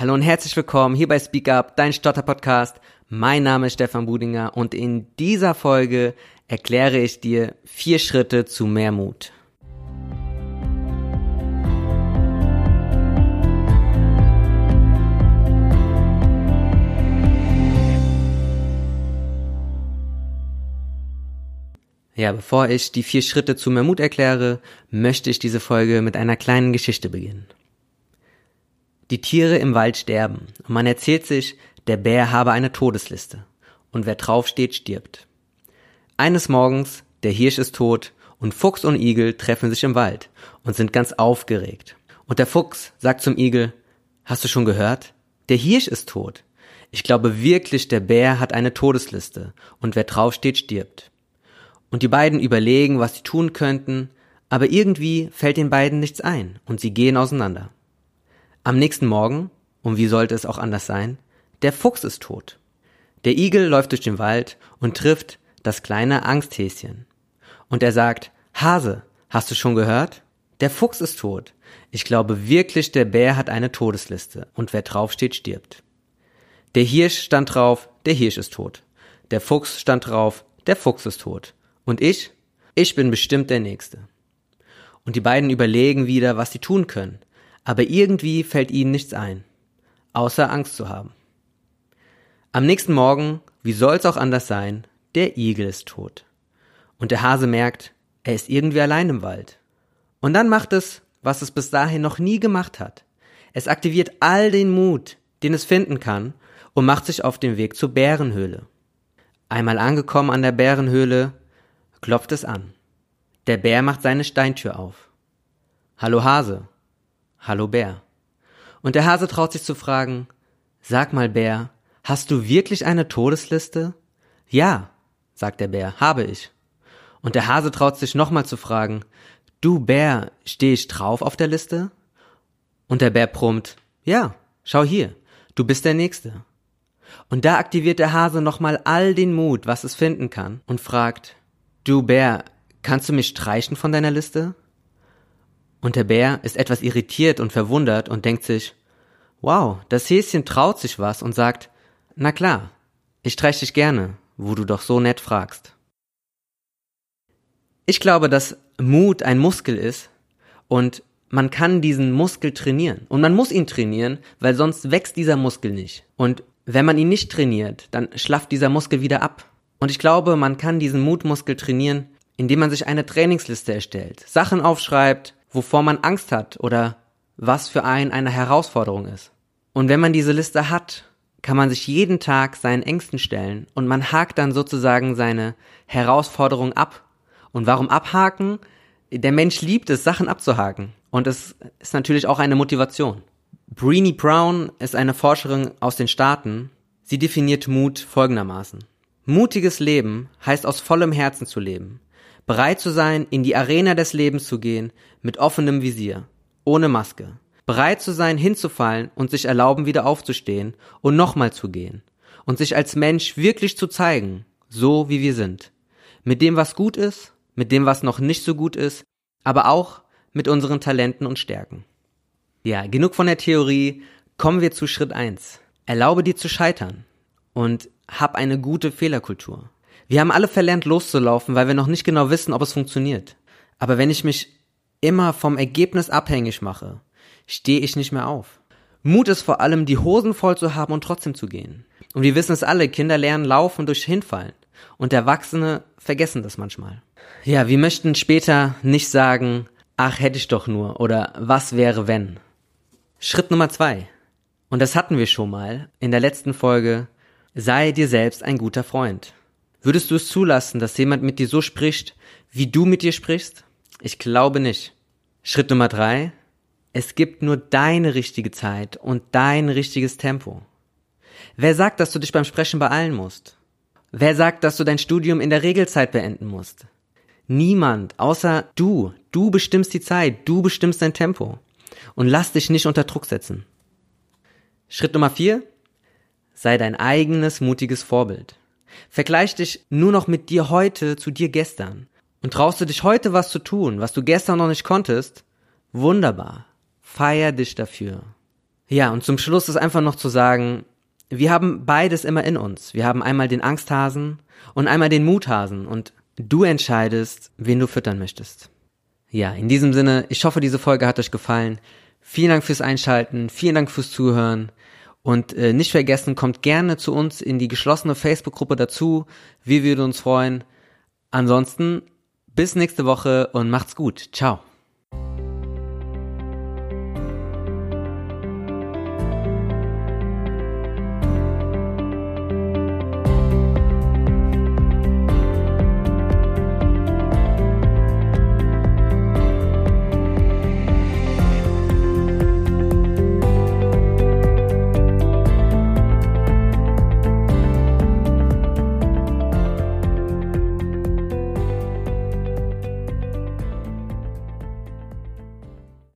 Hallo und herzlich willkommen hier bei Speak Up, dein Stotter-Podcast. Mein Name ist Stefan Budinger und in dieser Folge erkläre ich dir vier Schritte zu mehr Mut. Ja, bevor ich die vier Schritte zu mehr Mut erkläre, möchte ich diese Folge mit einer kleinen Geschichte beginnen. Die Tiere im Wald sterben und man erzählt sich, der Bär habe eine Todesliste und wer draufsteht, stirbt. Eines Morgens, der Hirsch ist tot und Fuchs und Igel treffen sich im Wald und sind ganz aufgeregt. Und der Fuchs sagt zum Igel, hast du schon gehört? Der Hirsch ist tot. Ich glaube wirklich, der Bär hat eine Todesliste und wer draufsteht, stirbt. Und die beiden überlegen, was sie tun könnten, aber irgendwie fällt den beiden nichts ein und sie gehen auseinander. Am nächsten Morgen, und wie sollte es auch anders sein, der Fuchs ist tot. Der Igel läuft durch den Wald und trifft das kleine Angsthäschen. Und er sagt, Hase, hast du schon gehört? Der Fuchs ist tot. Ich glaube wirklich, der Bär hat eine Todesliste und wer draufsteht, stirbt. Der Hirsch stand drauf, der Hirsch ist tot. Der Fuchs stand drauf, der Fuchs ist tot. Und ich? Ich bin bestimmt der Nächste. Und die beiden überlegen wieder, was sie tun können, aber irgendwie fällt ihnen nichts ein, außer Angst zu haben. Am nächsten Morgen, wie soll's auch anders sein, der Igel ist tot. Und der Hase merkt, er ist irgendwie allein im Wald. Und dann macht es, was es bis dahin noch nie gemacht hat. Es aktiviert all den Mut, den es finden kann, und macht sich auf den Weg zur Bärenhöhle. Einmal angekommen an der Bärenhöhle, klopft es an. Der Bär macht seine Steintür auf. Hallo Hase. Hallo Bär. Und der Hase traut sich zu fragen, Sag mal Bär, hast du wirklich eine Todesliste? Ja, sagt der Bär, habe ich. Und der Hase traut sich nochmal zu fragen, Du Bär, stehe ich drauf auf der Liste? Und der Bär brummt, ja, schau hier, du bist der Nächste. Und da aktiviert der Hase nochmal all den Mut, was es finden kann, und fragt, Du Bär, kannst du mich streichen von deiner Liste? Und der Bär ist etwas irritiert und verwundert und denkt sich, wow, das Häschen traut sich was und sagt, na klar, ich streich dich gerne, wo du doch so nett fragst. Ich glaube, dass Mut ein Muskel ist und man kann diesen Muskel trainieren. Und man muss ihn trainieren, weil sonst wächst dieser Muskel nicht. Und wenn man ihn nicht trainiert, dann schlafft dieser Muskel wieder ab. Und ich glaube, man kann diesen Mutmuskel trainieren, indem man sich eine Trainingsliste erstellt, Sachen aufschreibt, wovor man Angst hat oder was für einen eine Herausforderung ist. Und wenn man diese Liste hat, kann man sich jeden Tag seinen Ängsten stellen und man hakt dann sozusagen seine Herausforderung ab. Und warum abhaken? Der Mensch liebt es, Sachen abzuhaken. Und es ist natürlich auch eine Motivation. Breenie Brown ist eine Forscherin aus den Staaten. Sie definiert Mut folgendermaßen. Mutiges Leben heißt aus vollem Herzen zu leben, bereit zu sein, in die Arena des Lebens zu gehen, mit offenem Visier, ohne Maske, bereit zu sein, hinzufallen und sich erlauben, wieder aufzustehen und nochmal zu gehen und sich als Mensch wirklich zu zeigen, so wie wir sind, mit dem, was gut ist, mit dem, was noch nicht so gut ist, aber auch mit unseren Talenten und Stärken. Ja, genug von der Theorie, kommen wir zu Schritt eins. Erlaube dir zu scheitern und hab eine gute Fehlerkultur. Wir haben alle verlernt loszulaufen, weil wir noch nicht genau wissen, ob es funktioniert. Aber wenn ich mich immer vom Ergebnis abhängig mache, stehe ich nicht mehr auf. Mut ist vor allem, die Hosen voll zu haben und trotzdem zu gehen. Und wir wissen es alle, Kinder lernen laufen durch Hinfallen. Und Erwachsene vergessen das manchmal. Ja, wir möchten später nicht sagen, ach hätte ich doch nur oder was wäre wenn. Schritt Nummer zwei. Und das hatten wir schon mal in der letzten Folge Sei dir selbst ein guter Freund. Würdest du es zulassen, dass jemand mit dir so spricht, wie du mit dir sprichst? Ich glaube nicht. Schritt Nummer drei. Es gibt nur deine richtige Zeit und dein richtiges Tempo. Wer sagt, dass du dich beim Sprechen beeilen musst? Wer sagt, dass du dein Studium in der Regelzeit beenden musst? Niemand, außer du. Du bestimmst die Zeit, du bestimmst dein Tempo. Und lass dich nicht unter Druck setzen. Schritt Nummer vier sei dein eigenes mutiges Vorbild. Vergleich dich nur noch mit dir heute zu dir gestern. Und traust du dich heute was zu tun, was du gestern noch nicht konntest? Wunderbar. Feier dich dafür. Ja, und zum Schluss ist einfach noch zu sagen, wir haben beides immer in uns. Wir haben einmal den Angsthasen und einmal den Muthasen und du entscheidest, wen du füttern möchtest. Ja, in diesem Sinne, ich hoffe, diese Folge hat euch gefallen. Vielen Dank fürs Einschalten, vielen Dank fürs Zuhören und äh, nicht vergessen, kommt gerne zu uns in die geschlossene Facebook-Gruppe dazu. Wir würden uns freuen. Ansonsten bis nächste Woche und macht's gut. Ciao.